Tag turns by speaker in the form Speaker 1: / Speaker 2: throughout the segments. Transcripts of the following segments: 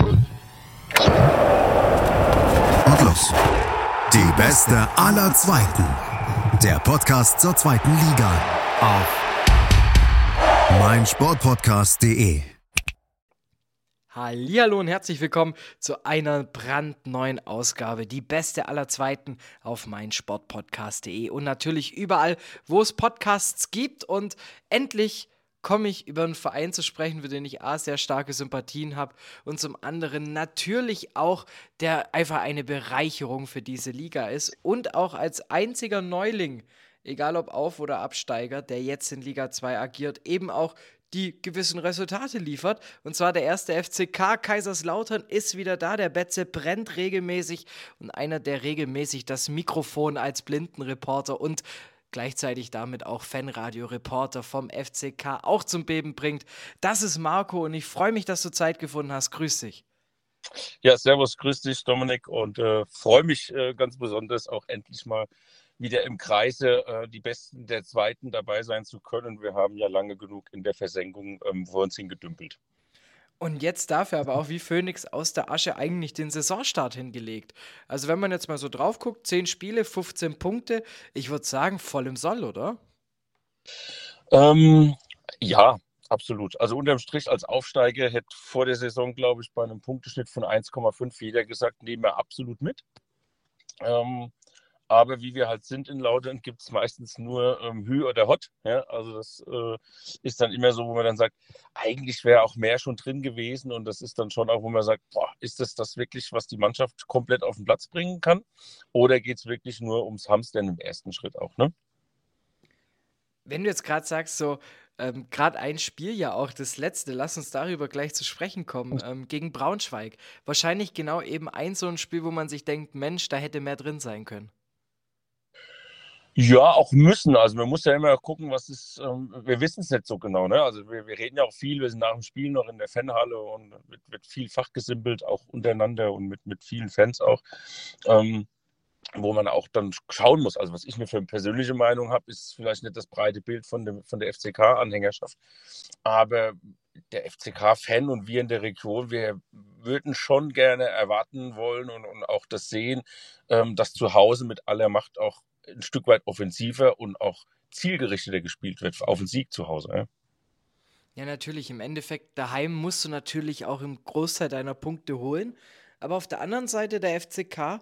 Speaker 1: Und los. Die beste aller Zweiten. Der Podcast zur zweiten Liga auf meinsportpodcast.de.
Speaker 2: Hallihallo und herzlich willkommen zu einer brandneuen Ausgabe, die beste aller Zweiten auf meinsportpodcast.de und natürlich überall, wo es Podcasts gibt und endlich komme ich über einen Verein zu sprechen, für den ich A, sehr starke Sympathien habe und zum anderen natürlich auch, der einfach eine Bereicherung für diese Liga ist und auch als einziger Neuling, egal ob Auf- oder Absteiger, der jetzt in Liga 2 agiert, eben auch die gewissen Resultate liefert. Und zwar der erste FCK Kaiserslautern ist wieder da. Der Betze brennt regelmäßig und einer, der regelmäßig das Mikrofon als Blindenreporter und gleichzeitig damit auch Fanradio-Reporter vom FCK auch zum Beben bringt. Das ist Marco und ich freue mich, dass du Zeit gefunden hast. Grüß dich.
Speaker 3: Ja, servus, grüß dich, Dominik, und äh, freue mich äh, ganz besonders auch endlich mal wieder im Kreise äh, die Besten der Zweiten dabei sein zu können. Wir haben ja lange genug in der Versenkung ähm, vor uns hingedümpelt.
Speaker 2: Und jetzt dafür aber auch wie Phoenix aus der Asche eigentlich den Saisonstart hingelegt. Also wenn man jetzt mal so drauf guckt, 10 Spiele, 15 Punkte, ich würde sagen, voll im Soll, oder?
Speaker 3: Ähm, ja, absolut. Also unterm Strich als Aufsteiger hätte vor der Saison, glaube ich, bei einem Punkteschnitt von 1,5 jeder gesagt, nehmen wir absolut mit. Ähm, aber wie wir halt sind in Lautern, gibt es meistens nur ähm, Hü oder Hot. Ja? Also das äh, ist dann immer so, wo man dann sagt, eigentlich wäre auch mehr schon drin gewesen. Und das ist dann schon auch, wo man sagt, boah, ist das das wirklich, was die Mannschaft komplett auf den Platz bringen kann? Oder geht es wirklich nur ums Hamstern im ersten Schritt auch, ne?
Speaker 2: Wenn du jetzt gerade sagst, so, ähm, gerade ein Spiel ja auch, das letzte, lass uns darüber gleich zu sprechen kommen, ähm, gegen Braunschweig. Wahrscheinlich genau eben ein so ein Spiel, wo man sich denkt, Mensch, da hätte mehr drin sein können.
Speaker 3: Ja, auch müssen. Also man muss ja immer gucken, was ist, ähm, wir wissen es nicht so genau. Ne? Also wir, wir, reden ja auch viel, wir sind nach dem Spiel noch in der Fanhalle und wird, wird viel fachgesimpelt, auch untereinander und mit, mit vielen Fans auch. Ähm, wo man auch dann schauen muss. Also was ich mir für eine persönliche Meinung habe, ist vielleicht nicht das breite Bild von, dem, von der FCK-Anhängerschaft. Aber der FCK-Fan und wir in der Region, wir würden schon gerne erwarten wollen und, und auch das sehen, ähm, dass zu Hause mit aller Macht auch ein Stück weit offensiver und auch zielgerichteter gespielt wird auf den Sieg zu Hause. Ja?
Speaker 2: Ja, natürlich. Im Endeffekt, daheim musst du natürlich auch im Großteil deiner Punkte holen. Aber auf der anderen Seite der FCK,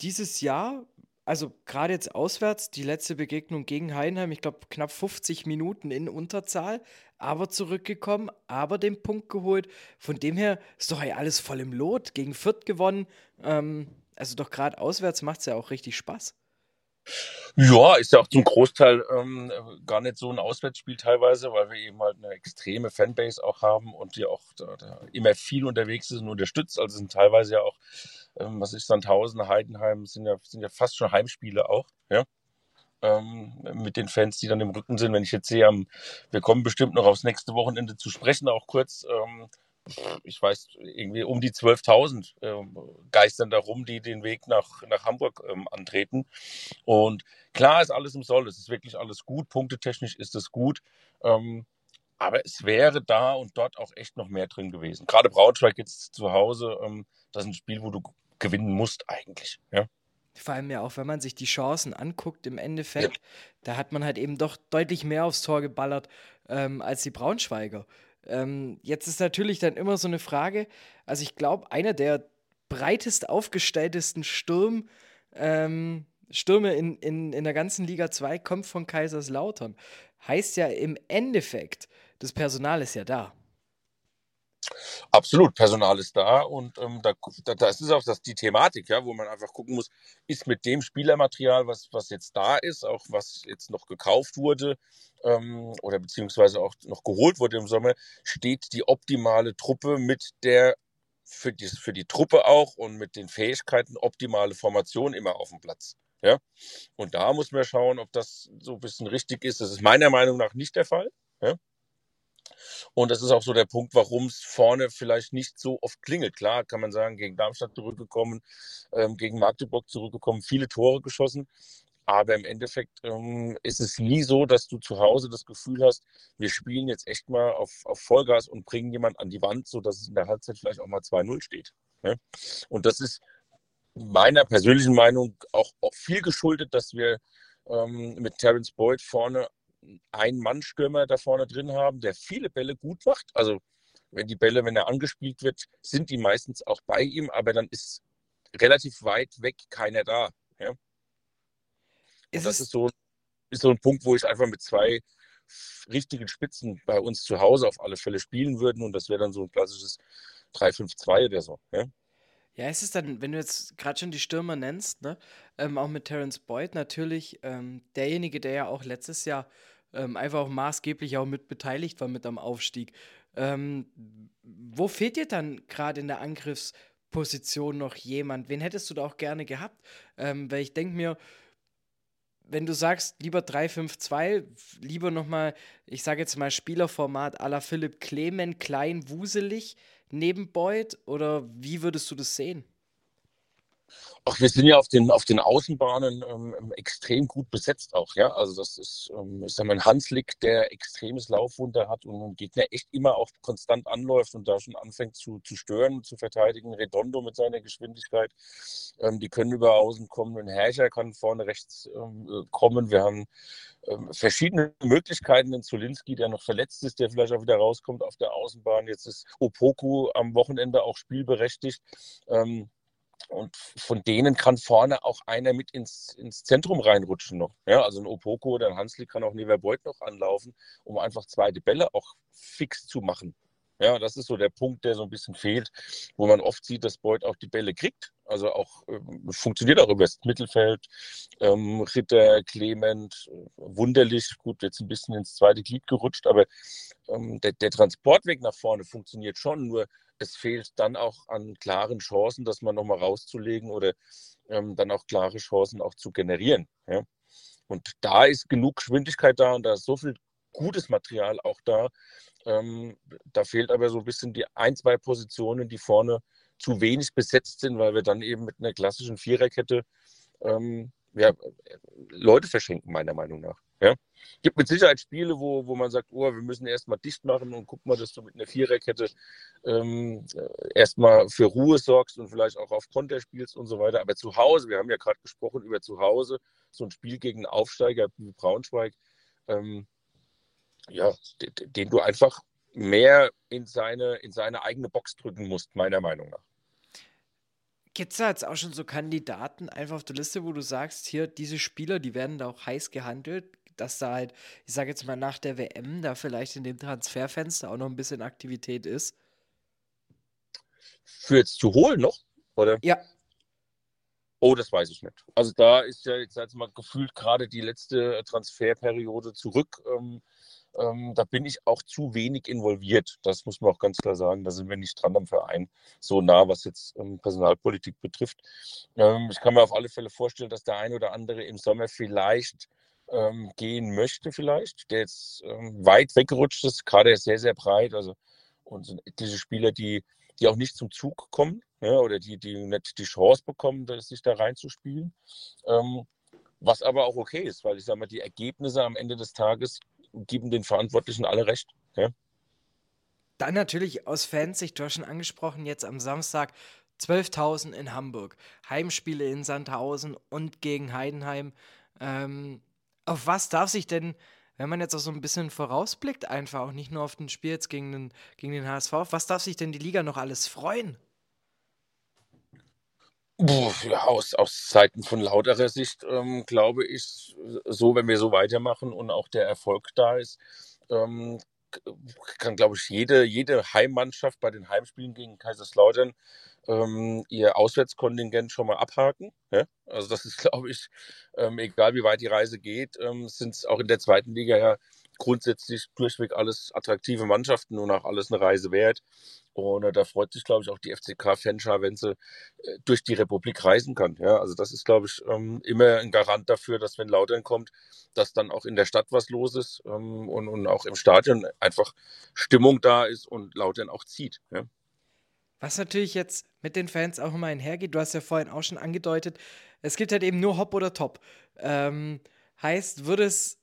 Speaker 2: dieses Jahr, also gerade jetzt auswärts, die letzte Begegnung gegen Heidenheim, ich glaube knapp 50 Minuten in Unterzahl, aber zurückgekommen, aber den Punkt geholt. Von dem her ist doch alles voll im Lot. Gegen Fürth gewonnen. Ähm, also doch gerade auswärts macht es ja auch richtig Spaß.
Speaker 3: Ja, ist ja auch zum Großteil ähm, gar nicht so ein Auswärtsspiel teilweise, weil wir eben halt eine extreme Fanbase auch haben und die auch da, da immer viel unterwegs ist und unterstützt. Also sind teilweise ja auch, ähm, was ist Sandhausen, Heidenheim, sind ja, sind ja fast schon Heimspiele auch, ja. Ähm, mit den Fans, die dann im Rücken sind. Wenn ich jetzt sehe, wir kommen bestimmt noch aufs nächste Wochenende zu sprechen, auch kurz. Ähm, ich weiß, irgendwie um die 12.000 äh, geistern darum, die den Weg nach, nach Hamburg ähm, antreten. Und klar ist alles im Soll, es ist wirklich alles gut, punktetechnisch ist es gut. Ähm, aber es wäre da und dort auch echt noch mehr drin gewesen. Gerade Braunschweig jetzt zu Hause, ähm, das ist ein Spiel, wo du gewinnen musst eigentlich. Ja?
Speaker 2: Vor allem ja auch, wenn man sich die Chancen anguckt, im Endeffekt, ja. da hat man halt eben doch deutlich mehr aufs Tor geballert ähm, als die Braunschweiger. Ähm, jetzt ist natürlich dann immer so eine Frage, also ich glaube, einer der breitest aufgestelltesten Sturm, ähm, Stürme in, in, in der ganzen Liga 2 kommt von Kaiserslautern. Heißt ja im Endeffekt, das Personal ist ja da.
Speaker 3: Absolut, Personal ist da und ähm, da, da, ist auch das, die Thematik, ja, wo man einfach gucken muss, ist mit dem Spielermaterial, was, was jetzt da ist, auch was jetzt noch gekauft wurde ähm, oder beziehungsweise auch noch geholt wurde im Sommer, steht die optimale Truppe mit der für die, für die Truppe auch und mit den Fähigkeiten optimale Formation immer auf dem Platz. Ja? Und da muss man schauen, ob das so ein bisschen richtig ist. Das ist meiner Meinung nach nicht der Fall. Ja? Und das ist auch so der Punkt, warum es vorne vielleicht nicht so oft klingelt. Klar, kann man sagen, gegen Darmstadt zurückgekommen, ähm, gegen Magdeburg zurückgekommen, viele Tore geschossen. Aber im Endeffekt ähm, ist es nie so, dass du zu Hause das Gefühl hast, wir spielen jetzt echt mal auf, auf Vollgas und bringen jemand an die Wand, sodass es in der Halbzeit vielleicht auch mal 2-0 steht. Ne? Und das ist meiner persönlichen Meinung auch, auch viel geschuldet, dass wir ähm, mit Terence Boyd vorne einen Mann-Stürmer da vorne drin haben, der viele Bälle gut macht. Also wenn die Bälle, wenn er angespielt wird, sind die meistens auch bei ihm, aber dann ist relativ weit weg keiner da. Ja? Und das ist so, ist so ein Punkt, wo ich einfach mit zwei richtigen Spitzen bei uns zu Hause auf alle Fälle spielen würden und das wäre dann so ein klassisches 3-5-2 oder so. Ja?
Speaker 2: Ja, es ist dann, wenn du jetzt gerade schon die Stürmer nennst, ne, ähm, auch mit Terence Boyd natürlich ähm, derjenige, der ja auch letztes Jahr ähm, einfach auch maßgeblich auch mit beteiligt war mit am Aufstieg. Ähm, wo fehlt dir dann gerade in der Angriffsposition noch jemand? Wen hättest du da auch gerne gehabt? Ähm, weil ich denke mir, wenn du sagst, lieber 3-5-2, lieber nochmal, ich sage jetzt mal Spielerformat à la Philipp Clement, klein, wuselig, neben Boyd oder wie würdest du das sehen?
Speaker 3: Ach, wir sind ja auf den, auf den Außenbahnen ähm, extrem gut besetzt auch, ja. Also das ist, ähm, ich sag mal, ein Hanslik, der extremes Laufwunder hat und einen Gegner echt immer auch konstant anläuft und da schon anfängt zu, zu stören, zu verteidigen. Redondo mit seiner Geschwindigkeit, ähm, die können über Außen kommen. Ein Herrscher kann vorne rechts ähm, äh, kommen. Wir haben ähm, verschiedene Möglichkeiten. Den Zulinski, der noch verletzt ist, der vielleicht auch wieder rauskommt auf der Außenbahn. Jetzt ist Opoku am Wochenende auch spielberechtigt. Ähm, und von denen kann vorne auch einer mit ins, ins Zentrum reinrutschen noch. Ja, also ein Opoko oder ein Hansli kann auch Neverbeut noch anlaufen, um einfach zweite Bälle auch fix zu machen. Ja, das ist so der Punkt, der so ein bisschen fehlt, wo man oft sieht, dass Beuth auch die Bälle kriegt. Also auch äh, funktioniert auch über das Mittelfeld. Ähm, Ritter, Clement, wunderlich, gut, jetzt ein bisschen ins zweite Glied gerutscht, aber ähm, der, der Transportweg nach vorne funktioniert schon, nur es fehlt dann auch an klaren Chancen, das mal nochmal rauszulegen oder ähm, dann auch klare Chancen auch zu generieren. Ja? Und da ist genug Geschwindigkeit da und da ist so viel gutes Material auch da. Ähm, da fehlt aber so ein bisschen die ein, zwei Positionen, die vorne zu wenig besetzt sind, weil wir dann eben mit einer klassischen Viererkette ähm, ja, Leute verschenken, meiner Meinung nach. Ja? Gibt mit Sicherheit Spiele, wo, wo man sagt, oh, wir müssen erstmal dicht machen und guck mal, dass du mit einer Viererkette ähm, erstmal für Ruhe sorgst und vielleicht auch auf Konter spielst und so weiter. Aber zu Hause, wir haben ja gerade gesprochen über zu Hause, so ein Spiel gegen einen Aufsteiger wie Braunschweig, ähm, ja, den, den du einfach mehr in seine, in seine eigene Box drücken musst, meiner Meinung nach.
Speaker 2: Gibt es da jetzt auch schon so Kandidaten einfach auf der Liste, wo du sagst, hier, diese Spieler, die werden da auch heiß gehandelt, dass da halt, ich sage jetzt mal nach der WM, da vielleicht in dem Transferfenster auch noch ein bisschen Aktivität ist?
Speaker 3: Für jetzt zu holen noch, oder?
Speaker 2: Ja.
Speaker 3: Oh, das weiß ich nicht. Also da ist ja jetzt, jetzt mal gefühlt gerade die letzte Transferperiode zurück. Ähm, ähm, da bin ich auch zu wenig involviert. Das muss man auch ganz klar sagen. Da sind wir nicht dran am Verein so nah, was jetzt ähm, Personalpolitik betrifft. Ähm, ich kann mir auf alle Fälle vorstellen, dass der ein oder andere im Sommer vielleicht ähm, gehen möchte, vielleicht, der jetzt ähm, weit weggerutscht ist. Gerade ist sehr, sehr breit. Also, und sind etliche Spieler, die, die auch nicht zum Zug kommen ja, oder die, die nicht die Chance bekommen, sich da reinzuspielen. Ähm, was aber auch okay ist, weil ich sage mal, die Ergebnisse am Ende des Tages geben den Verantwortlichen alle recht. Ja?
Speaker 2: Dann natürlich aus Fansicht, du hast schon angesprochen, jetzt am Samstag 12.000 in Hamburg, Heimspiele in Sandhausen und gegen Heidenheim. Ähm, auf was darf sich denn, wenn man jetzt auch so ein bisschen vorausblickt, einfach auch nicht nur auf den Spiel jetzt gegen den, gegen den HSV, auf was darf sich denn die Liga noch alles freuen?
Speaker 3: Ja, aus, aus Seiten von lauterer Sicht ähm, glaube ich, so, wenn wir so weitermachen und auch der Erfolg da ist, ähm, kann, glaube ich, jede, jede Heimmannschaft bei den Heimspielen gegen Kaiserslautern ähm, ihr Auswärtskontingent schon mal abhaken. Ja? Also das ist, glaube ich, ähm, egal wie weit die Reise geht, ähm, sind es auch in der zweiten Liga ja grundsätzlich durchweg alles attraktive Mannschaften und auch alles eine Reise wert. Und äh, da freut sich, glaube ich, auch die FCK-Fanschar, wenn sie äh, durch die Republik reisen kann. Ja, also das ist, glaube ich, ähm, immer ein Garant dafür, dass wenn Lautern kommt, dass dann auch in der Stadt was los ist ähm, und, und auch im Stadion einfach Stimmung da ist und Lautern auch zieht. Ja.
Speaker 2: Was natürlich jetzt mit den Fans auch immer einhergeht, du hast ja vorhin auch schon angedeutet, es gibt halt eben nur Hop oder Top. Ähm, heißt, würde es,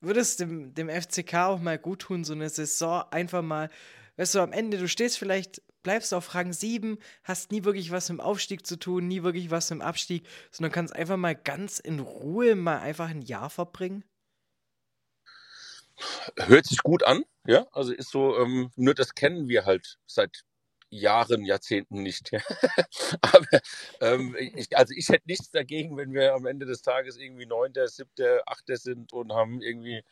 Speaker 2: würde es dem, dem FCK auch mal gut tun, so eine Saison einfach mal, weißt du, am Ende, du stehst vielleicht, bleibst auf Rang 7, hast nie wirklich was mit dem Aufstieg zu tun, nie wirklich was mit dem Abstieg, sondern kannst einfach mal ganz in Ruhe mal einfach ein Jahr verbringen?
Speaker 3: Hört sich gut an, ja. Also ist so, ähm, nur das kennen wir halt seit Jahren, Jahrzehnten nicht. Aber ähm, ich, also ich hätte nichts dagegen, wenn wir am Ende des Tages irgendwie Neunter, Siebter, Achter sind und haben irgendwie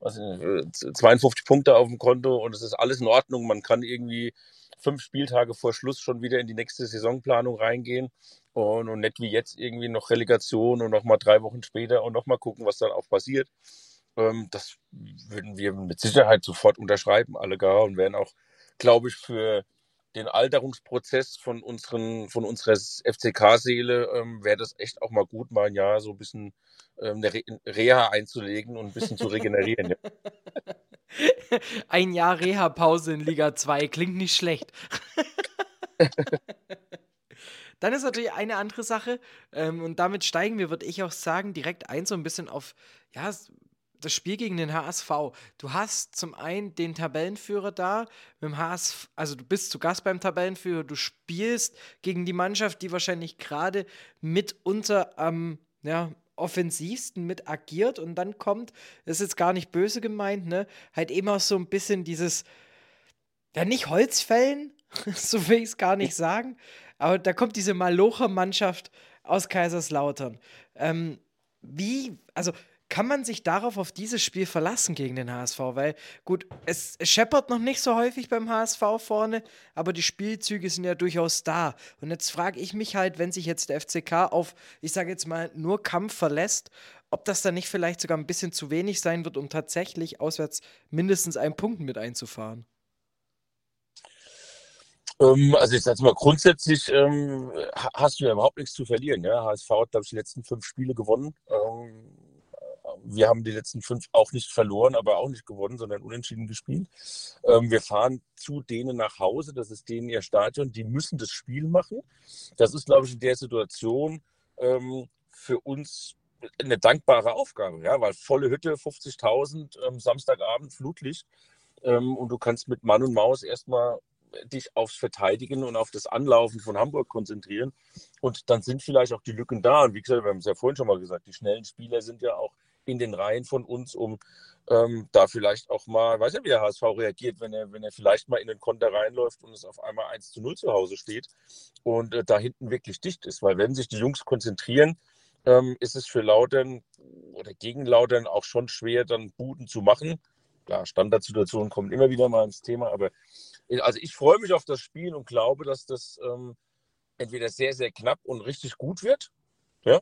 Speaker 3: was, 52 Punkte auf dem Konto und es ist alles in Ordnung. Man kann irgendwie fünf Spieltage vor Schluss schon wieder in die nächste Saisonplanung reingehen und, und nicht wie jetzt irgendwie noch Relegation und nochmal drei Wochen später und nochmal gucken, was dann auch passiert. Ähm, das würden wir mit Sicherheit sofort unterschreiben, alle gar, und wären auch, glaube ich, für den Alterungsprozess von unseren, von unserer FCK-Seele ähm, wäre das echt auch mal gut, mal ein Jahr so ein bisschen ähm, eine Re Reha einzulegen und ein bisschen zu regenerieren. ja.
Speaker 2: Ein Jahr Reha-Pause in Liga 2 klingt nicht schlecht. Dann ist natürlich eine andere Sache, ähm, und damit steigen wir, würde ich auch sagen, direkt ein, so ein bisschen auf, ja, das Spiel gegen den HSV. Du hast zum einen den Tabellenführer da, mit dem HSV, also du bist zu Gast beim Tabellenführer, du spielst gegen die Mannschaft, die wahrscheinlich gerade mitunter am ja, offensivsten mit agiert und dann kommt, das ist jetzt gar nicht böse gemeint, ne, halt eben auch so ein bisschen dieses, ja, nicht Holzfällen, so will ich es gar nicht sagen, aber da kommt diese Malocher-Mannschaft aus Kaiserslautern. Ähm, wie, also kann man sich darauf auf dieses Spiel verlassen gegen den HSV? Weil, gut, es, scheppert noch nicht so häufig beim HSV vorne, aber die Spielzüge sind ja durchaus da. Und jetzt frage ich mich halt, wenn sich jetzt der FCK auf, ich sage jetzt mal, nur Kampf verlässt, ob das dann nicht vielleicht sogar ein bisschen zu wenig sein wird, um tatsächlich auswärts mindestens einen Punkt mit einzufahren.
Speaker 3: Ähm, also ich sage mal, grundsätzlich ähm, hast du ja überhaupt nichts zu verlieren. Ja? HSV hat, glaube ich, die letzten fünf Spiele gewonnen. Wir haben die letzten fünf auch nicht verloren, aber auch nicht gewonnen, sondern unentschieden gespielt. Ähm, wir fahren zu denen nach Hause, das ist denen ihr Stadion, die müssen das Spiel machen. Das ist, glaube ich, in der Situation ähm, für uns eine dankbare Aufgabe, ja, weil volle Hütte, 50.000, ähm, Samstagabend, Flutlicht ähm, und du kannst mit Mann und Maus erstmal dich aufs Verteidigen und auf das Anlaufen von Hamburg konzentrieren. Und dann sind vielleicht auch die Lücken da. Und wie gesagt, wir haben es ja vorhin schon mal gesagt, die schnellen Spieler sind ja auch in den Reihen von uns, um ähm, da vielleicht auch mal, weiß ja, wie der HSV reagiert, wenn er, wenn er vielleicht mal in den Konter reinläuft und es auf einmal 1 zu 0 zu Hause steht und äh, da hinten wirklich dicht ist. Weil wenn sich die Jungs konzentrieren, ähm, ist es für Lautern oder gegen Lautern auch schon schwer, dann Buden zu machen. Klar, Standardsituationen kommen immer wieder mal ins Thema, aber äh, also ich freue mich auf das Spiel und glaube, dass das ähm, entweder sehr, sehr knapp und richtig gut wird. Ja.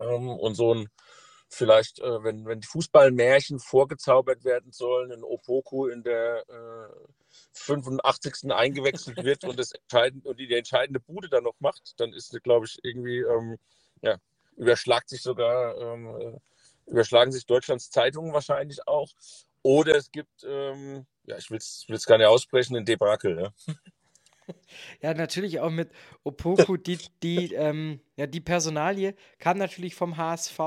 Speaker 3: Ähm, und so ein vielleicht, äh, wenn, wenn Fußballmärchen vorgezaubert werden sollen, in Opoku in der äh, 85. eingewechselt wird und, das entscheidend, und die, die entscheidende Bude dann noch macht, dann ist, glaube ich, irgendwie, ähm, ja, überschlagt sich sogar, ähm, äh, überschlagen sich Deutschlands Zeitungen wahrscheinlich auch. Oder es gibt, ähm, ja, ich will es gar nicht aussprechen, ein Debakel. Ja.
Speaker 2: Ja, natürlich auch mit Opoku, die, die, ähm, ja, die Personalie kam natürlich vom HSV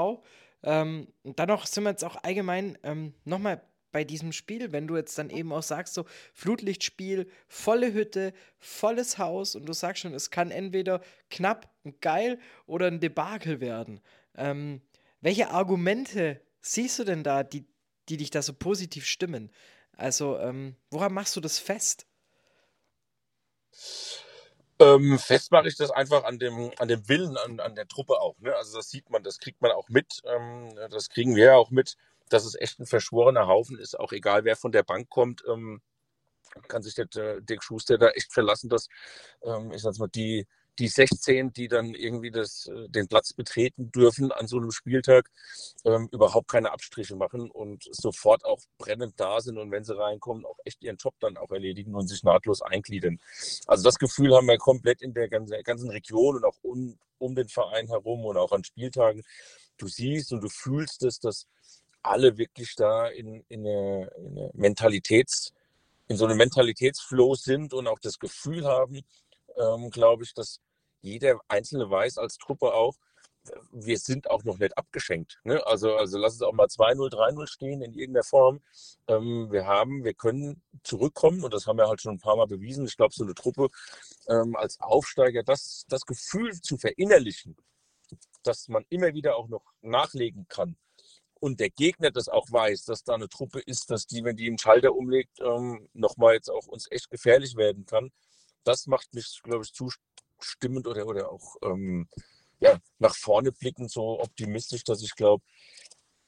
Speaker 2: ähm, und dann noch sind wir jetzt auch allgemein ähm, nochmal bei diesem Spiel, wenn du jetzt dann eben auch sagst, so Flutlichtspiel, volle Hütte, volles Haus und du sagst schon, es kann entweder knapp und geil oder ein Debakel werden. Ähm, welche Argumente siehst du denn da, die, die dich da so positiv stimmen? Also, ähm, woran machst du das fest?
Speaker 3: Ähm, fest ich das einfach an dem, an dem Willen, an, an der Truppe auch. Ne? Also das sieht man, das kriegt man auch mit. Ähm, das kriegen wir ja auch mit, dass es echt ein verschworener Haufen ist, auch egal wer von der Bank kommt. Ähm, kann sich der Dick Schuster da echt verlassen, dass ähm, ich sag mal, die, die 16, die dann irgendwie das, äh, den Platz betreten dürfen an so einem Spieltag, ähm, überhaupt keine Abstriche machen und sofort auch brennend da sind und wenn sie reinkommen, auch echt ihren Job dann auch erledigen und sich nahtlos eingliedern. Also das Gefühl haben wir komplett in der ganzen, Region und auch um, um den Verein herum und auch an Spieltagen. Du siehst und du fühlst es, dass alle wirklich da in, in eine, in eine Mentalitäts- in so einem Mentalitätsflow sind und auch das Gefühl haben, ähm, glaube ich, dass jeder Einzelne weiß als Truppe auch, wir sind auch noch nicht abgeschenkt. Ne? Also, also lass es auch mal 2-0, 3-0 stehen in irgendeiner Form. Ähm, wir haben, wir können zurückkommen und das haben wir halt schon ein paar Mal bewiesen. Ich glaube, so eine Truppe ähm, als Aufsteiger, das, das Gefühl zu verinnerlichen, dass man immer wieder auch noch nachlegen kann und der Gegner das auch weiß, dass da eine Truppe ist, dass die, wenn die einen Schalter umlegt, ähm, nochmal jetzt auch uns echt gefährlich werden kann. Das macht mich, glaube ich, zustimmend oder, oder auch ähm, ja, nach vorne blickend so optimistisch, dass ich glaube,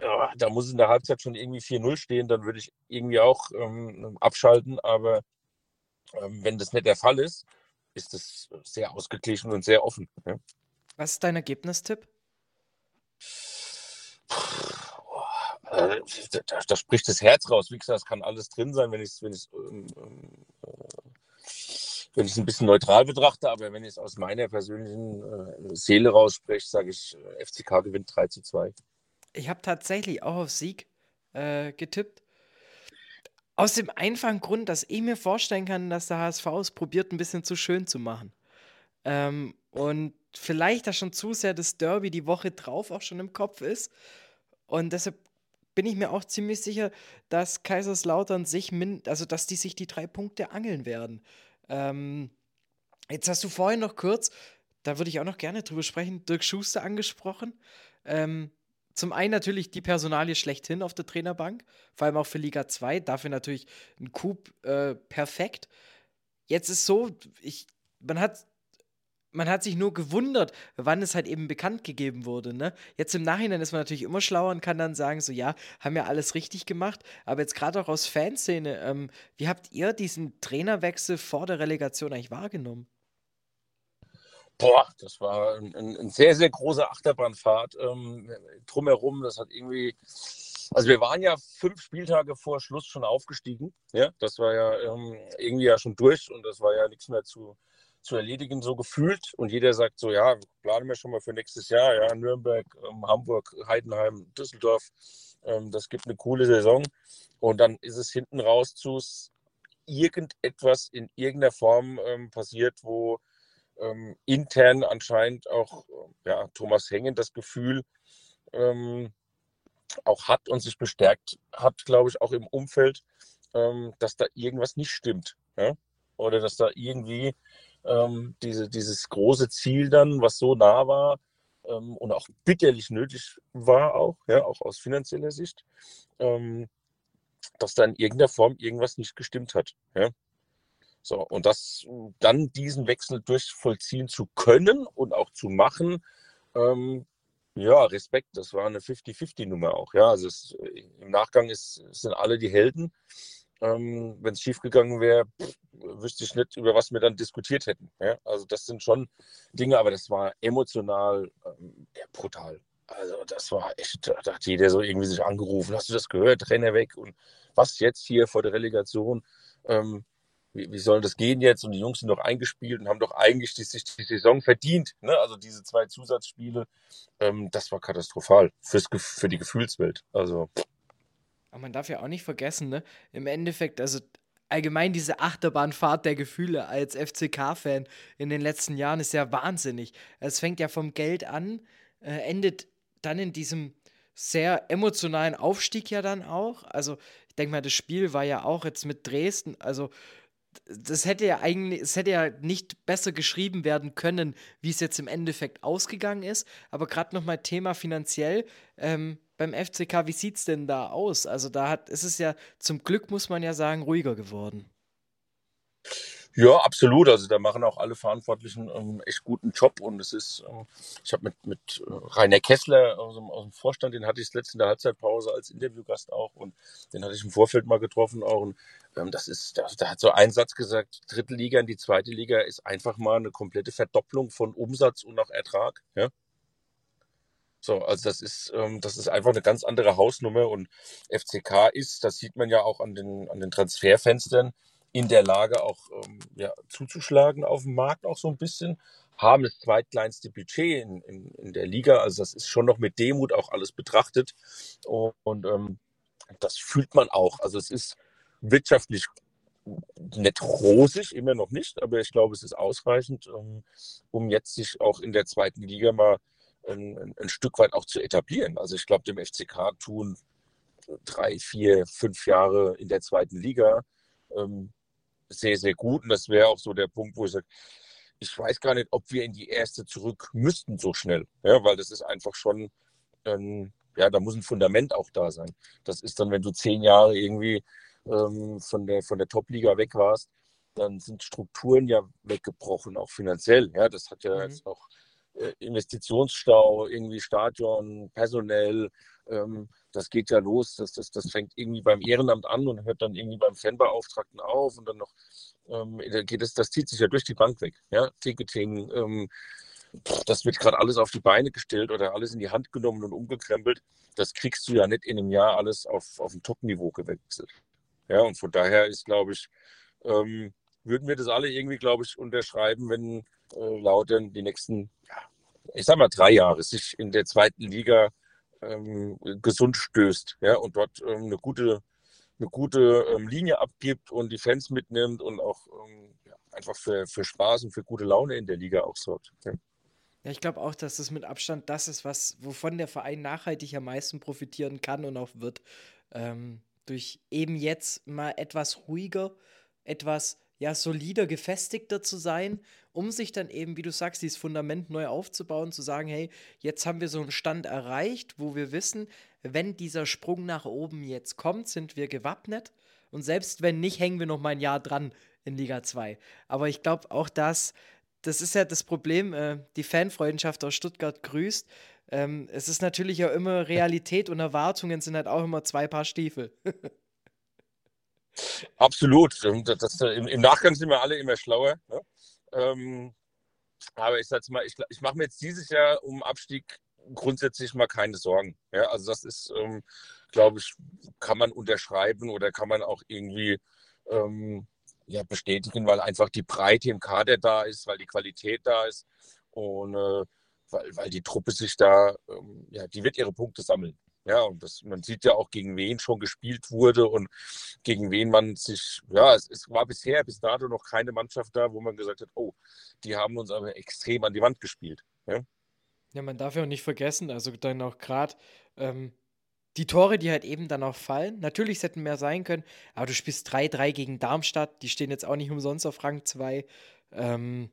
Speaker 3: ja, da muss in der Halbzeit schon irgendwie 4-0 stehen, dann würde ich irgendwie auch ähm, abschalten. Aber ähm, wenn das nicht der Fall ist, ist es sehr ausgeglichen und sehr offen. Ja.
Speaker 2: Was ist dein Ergebnistipp?
Speaker 3: Äh, da, da, spricht das Herz raus. Wie gesagt, es kann alles drin sein, wenn ich es wenn ähm, wenn ein bisschen neutral betrachte, aber wenn ich es aus meiner persönlichen äh, Seele rausspreche, sage ich, äh, FCK gewinnt 3 zu 2.
Speaker 2: Ich habe tatsächlich auch auf Sieg äh, getippt. Aus dem einfachen Grund, dass ich mir vorstellen kann, dass der HSV es probiert, ein bisschen zu schön zu machen. Ähm, und vielleicht da schon zu sehr das Derby die Woche drauf auch schon im Kopf ist. Und deshalb bin ich mir auch ziemlich sicher, dass Kaiserslautern sich, also dass die sich die drei Punkte angeln werden. Ähm, jetzt hast du vorhin noch kurz, da würde ich auch noch gerne drüber sprechen, Dirk Schuster angesprochen. Ähm, zum einen natürlich die Personalie schlechthin auf der Trainerbank, vor allem auch für Liga 2, dafür natürlich ein Coup äh, perfekt. Jetzt ist so, ich, man hat man hat sich nur gewundert, wann es halt eben bekannt gegeben wurde. Ne? Jetzt im Nachhinein ist man natürlich immer schlauer und kann dann sagen, so ja, haben ja alles richtig gemacht. Aber jetzt gerade auch aus Fanszene, ähm, wie habt ihr diesen Trainerwechsel vor der Relegation eigentlich wahrgenommen?
Speaker 3: Boah, das war ein, ein sehr, sehr großer Achterbahnfahrt ähm, drumherum. Das hat irgendwie, also wir waren ja fünf Spieltage vor Schluss schon aufgestiegen. Ja, das war ja ähm, irgendwie ja schon durch und das war ja nichts mehr zu, zu erledigen, so gefühlt. Und jeder sagt so, ja, planen wir schon mal für nächstes Jahr, ja, Nürnberg, ähm, Hamburg, Heidenheim, Düsseldorf. Ähm, das gibt eine coole Saison. Und dann ist es hinten raus zu irgendetwas in irgendeiner Form ähm, passiert, wo intern anscheinend auch ja, Thomas Hengen das Gefühl auch hat und sich bestärkt hat, glaube ich, auch im Umfeld, dass da irgendwas nicht stimmt. Ja? Oder dass da irgendwie ähm, diese, dieses große Ziel dann, was so nah war ähm, und auch bitterlich nötig war, auch, ja, auch aus finanzieller Sicht, ähm, dass da in irgendeiner Form irgendwas nicht gestimmt hat. Ja. So, und das dann diesen Wechsel durchvollziehen zu können und auch zu machen, ähm, ja, Respekt, das war eine 50-50-Nummer auch. Ja, also es, im Nachgang ist, sind alle die Helden. Ähm, Wenn es schiefgegangen wäre, wüsste ich nicht, über was wir dann diskutiert hätten. Ja? Also das sind schon Dinge, aber das war emotional ähm, brutal. Also das war echt, da hat jeder so irgendwie sich angerufen, hast du das gehört, Trainer weg und was jetzt hier vor der Relegation, ähm, wie, wie soll das gehen jetzt? Und die Jungs sind doch eingespielt und haben doch eigentlich die, die Saison verdient. Ne? Also diese zwei Zusatzspiele, ähm, das war katastrophal fürs, für die Gefühlswelt. Also
Speaker 2: aber man darf ja auch nicht vergessen, ne? Im Endeffekt, also allgemein diese Achterbahnfahrt der Gefühle als FCK-Fan in den letzten Jahren ist ja wahnsinnig. Es fängt ja vom Geld an, äh, endet dann in diesem sehr emotionalen Aufstieg ja dann auch. Also ich denke mal, das Spiel war ja auch jetzt mit Dresden, also das hätte ja eigentlich, es hätte ja nicht besser geschrieben werden können, wie es jetzt im Endeffekt ausgegangen ist. Aber gerade nochmal Thema finanziell, ähm, beim FCK, wie sieht es denn da aus? Also da hat, ist es ja zum Glück, muss man ja sagen, ruhiger geworden.
Speaker 3: Ja, absolut. Also da machen auch alle Verantwortlichen ähm, echt guten Job und es ist, ähm, ich habe mit, mit äh, Rainer Kessler aus dem, aus dem Vorstand, den hatte ich letzte in der Halbzeitpause als Interviewgast auch und den hatte ich im Vorfeld mal getroffen auch und ähm, das ist, da, da hat so ein Satz gesagt, dritte Liga in die zweite Liga ist einfach mal eine komplette Verdopplung von Umsatz und auch Ertrag, ja. So, also das ist, ähm, das ist einfach eine ganz andere Hausnummer und FCK ist, das sieht man ja auch an den, an den Transferfenstern, in der Lage auch ähm, ja, zuzuschlagen auf dem Markt auch so ein bisschen, haben das zweitkleinste Budget in, in, in der Liga, also das ist schon noch mit Demut auch alles betrachtet und, und ähm, das fühlt man auch. Also es ist wirtschaftlich nicht rosig, immer noch nicht, aber ich glaube, es ist ausreichend, um, um jetzt sich auch in der zweiten Liga mal ein, ein, Stück weit auch zu etablieren. Also ich glaube, dem FCK tun drei, vier, fünf Jahre in der zweiten Liga ähm, sehr, sehr gut. Und das wäre auch so der Punkt, wo ich sage, ich weiß gar nicht, ob wir in die erste zurück müssten so schnell. Ja, weil das ist einfach schon, ähm, ja, da muss ein Fundament auch da sein. Das ist dann, wenn du zehn Jahre irgendwie ähm, von der, von der Top-Liga weg warst, dann sind Strukturen ja weggebrochen, auch finanziell. Ja, das hat ja mhm. jetzt auch Investitionsstau, irgendwie Stadion, personell, ähm, das geht ja los. Das, das, das fängt irgendwie beim Ehrenamt an und hört dann irgendwie beim Fanbeauftragten auf und dann noch ähm, geht es, das zieht sich ja durch die Bank weg. Ja? Ticketing, ähm, das wird gerade alles auf die Beine gestellt oder alles in die Hand genommen und umgekrempelt. Das kriegst du ja nicht in einem Jahr alles auf, auf ein Top-Niveau gewechselt. Ja, und von daher ist, glaube ich, ähm, würden wir das alle irgendwie, glaube ich, unterschreiben, wenn äh, Lautern die nächsten, ich sag mal, drei Jahre sich in der zweiten Liga ähm, gesund stößt ja, und dort ähm, eine gute, eine gute ähm, Linie abgibt und die Fans mitnimmt und auch ähm, ja, einfach für, für Spaß und für gute Laune in der Liga auch sorgt. Ja.
Speaker 2: Ja, ich glaube auch, dass das mit Abstand das ist, was, wovon der Verein nachhaltig am meisten profitieren kann und auch wird. Ähm, durch eben jetzt mal etwas ruhiger, etwas ja, solider, gefestigter zu sein, um sich dann eben, wie du sagst, dieses Fundament neu aufzubauen, zu sagen, hey, jetzt haben wir so einen Stand erreicht, wo wir wissen, wenn dieser Sprung nach oben jetzt kommt, sind wir gewappnet. Und selbst wenn nicht, hängen wir noch mal ein Jahr dran in Liga 2. Aber ich glaube auch das, das ist ja das Problem, äh, die Fanfreundschaft aus Stuttgart grüßt. Ähm, es ist natürlich auch immer Realität und Erwartungen sind halt auch immer zwei Paar Stiefel.
Speaker 3: Absolut. Das, das, im, im, Nachgang sind wir alle immer schlauer. Ne? Ähm, aber ich sag's mal, ich, ich mache mir jetzt dieses Jahr um Abstieg grundsätzlich mal keine Sorgen. Ja, also das ist, ähm, glaube ich, kann man unterschreiben oder kann man auch irgendwie ähm, ja, bestätigen, weil einfach die Breite im Kader da ist, weil die Qualität da ist und äh, weil, weil die Truppe sich da, ähm, ja, die wird ihre Punkte sammeln. Ja, und das, man sieht ja auch, gegen wen schon gespielt wurde und gegen wen man sich, ja, es, es, war bisher, bis dato noch keine Mannschaft da, wo man gesagt hat, oh, die haben uns aber extrem an die Wand gespielt. Ja,
Speaker 2: ja man darf ja auch nicht vergessen, also dann auch gerade ähm, die Tore, die halt eben dann auch fallen. Natürlich es hätten mehr sein können, aber du spielst 3-3 gegen Darmstadt, die stehen jetzt auch nicht umsonst auf Rang 2. Ähm,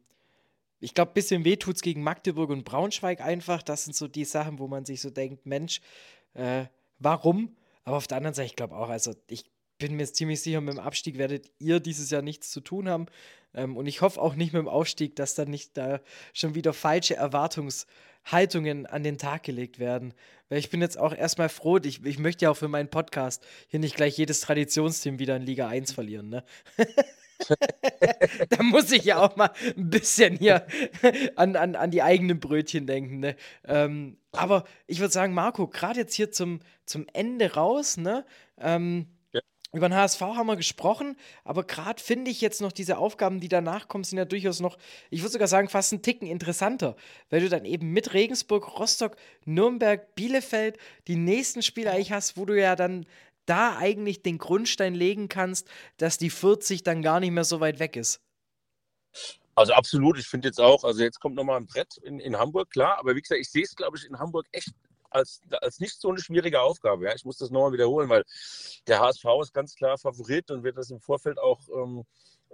Speaker 2: ich glaube, ein bisschen weh tut es gegen Magdeburg und Braunschweig einfach. Das sind so die Sachen, wo man sich so denkt, Mensch, äh, warum? Aber auf der anderen Seite, ich glaube auch, also ich bin mir ziemlich sicher, mit dem Abstieg werdet ihr dieses Jahr nichts zu tun haben. Ähm, und ich hoffe auch nicht mit dem Aufstieg, dass dann nicht da schon wieder falsche Erwartungshaltungen an den Tag gelegt werden. Weil ich bin jetzt auch erstmal froh, ich, ich möchte ja auch für meinen Podcast hier nicht gleich jedes Traditionsteam wieder in Liga 1 verlieren. Ne? da muss ich ja auch mal ein bisschen hier an, an, an die eigenen Brötchen denken. Ne? Ähm, aber ich würde sagen, Marco, gerade jetzt hier zum, zum Ende raus, ne? Ähm, ja. Über den HSV haben wir gesprochen, aber gerade finde ich jetzt noch diese Aufgaben, die danach kommen, sind ja durchaus noch, ich würde sogar sagen, fast einen Ticken interessanter, weil du dann eben mit Regensburg, Rostock, Nürnberg, Bielefeld die nächsten Spiele eigentlich hast, wo du ja dann da eigentlich den Grundstein legen kannst, dass die 40 dann gar nicht mehr so weit weg ist.
Speaker 3: Also absolut, ich finde jetzt auch, also jetzt kommt nochmal ein Brett in, in Hamburg, klar, aber wie gesagt, ich sehe es, glaube ich, in Hamburg echt als, als nicht so eine schwierige Aufgabe. Ja? Ich muss das nochmal wiederholen, weil der HSV ist ganz klar Favorit und wird das im Vorfeld auch ähm,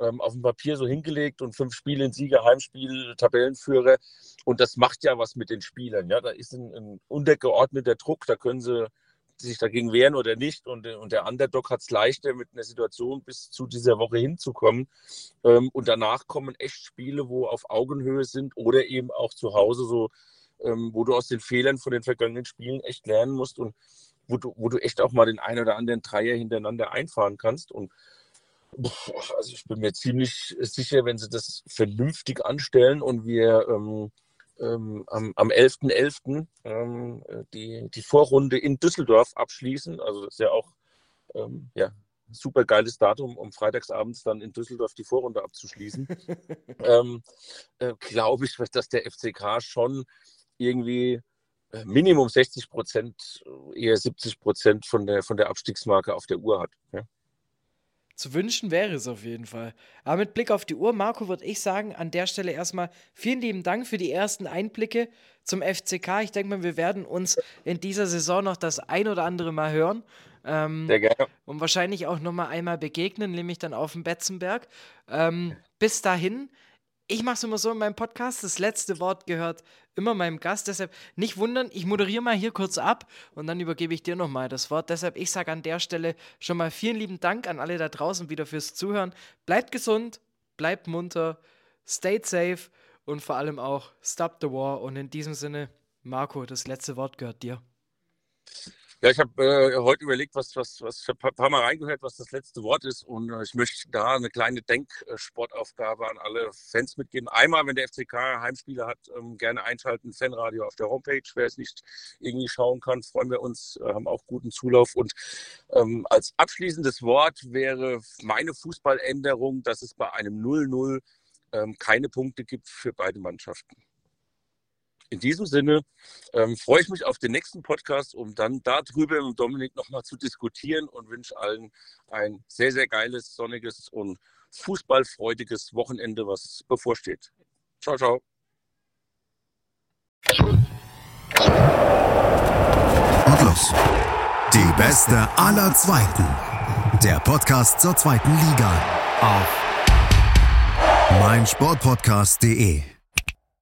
Speaker 3: ähm, auf dem Papier so hingelegt und fünf Spiele in Sieger, Heimspiel, Tabellenführer. Und das macht ja was mit den Spielern. Ja? Da ist ein, ein untergeordneter Druck, da können sie sich dagegen wehren oder nicht. Und, und der Underdog hat es leichter, mit einer Situation bis zu dieser Woche hinzukommen. Ähm, und danach kommen echt Spiele, wo auf Augenhöhe sind oder eben auch zu Hause so, ähm, wo du aus den Fehlern von den vergangenen Spielen echt lernen musst und wo du, wo du echt auch mal den einen oder anderen Dreier hintereinander einfahren kannst. Und also ich bin mir ziemlich sicher, wenn sie das vernünftig anstellen und wir ähm, ähm, am, am 11.11. .11., ähm, die, die Vorrunde in Düsseldorf abschließen. Also das ist ja auch ähm, ja, super geiles Datum, um freitagsabends dann in Düsseldorf die Vorrunde abzuschließen. ähm, äh, Glaube ich, dass der FCK schon irgendwie äh, Minimum 60 Prozent, eher 70 Prozent von der, von der Abstiegsmarke auf der Uhr hat. Ja.
Speaker 2: Zu wünschen wäre es auf jeden Fall. Aber mit Blick auf die Uhr, Marco, würde ich sagen, an der Stelle erstmal vielen lieben Dank für die ersten Einblicke zum FCK. Ich denke mal, wir werden uns in dieser Saison noch das ein oder andere Mal hören. Ähm,
Speaker 3: Sehr gerne.
Speaker 2: Und wahrscheinlich auch nochmal einmal begegnen, nämlich dann auf dem Betzenberg. Ähm, bis dahin, ich mache es immer so in meinem Podcast, das letzte Wort gehört immer meinem Gast, deshalb nicht wundern, ich moderiere mal hier kurz ab und dann übergebe ich dir nochmal das Wort. Deshalb, ich sage an der Stelle schon mal vielen lieben Dank an alle da draußen wieder fürs Zuhören. Bleibt gesund, bleibt munter, stay safe und vor allem auch stop the war. Und in diesem Sinne, Marco, das letzte Wort gehört dir.
Speaker 3: Ja, ich habe äh, heute überlegt, was, was, was ich habe ein paar Mal reingehört, was das letzte Wort ist. Und äh, ich möchte da eine kleine Denksportaufgabe an alle Fans mitgeben. Einmal, wenn der FCK Heimspiele hat, ähm, gerne einschalten, Fanradio auf der Homepage. Wer es nicht irgendwie schauen kann, freuen wir uns, äh, haben auch guten Zulauf. Und ähm, als abschließendes Wort wäre meine Fußballänderung, dass es bei einem 0-0 ähm, keine Punkte gibt für beide Mannschaften. In diesem Sinne ähm, freue ich mich auf den nächsten Podcast, um dann darüber mit Dominik nochmal zu diskutieren und wünsche allen ein sehr, sehr geiles, sonniges und fußballfreudiges Wochenende, was bevorsteht. Ciao, ciao.
Speaker 1: Und los. Die beste aller Zweiten. Der Podcast zur zweiten Liga. Auf meinsportpodcast.de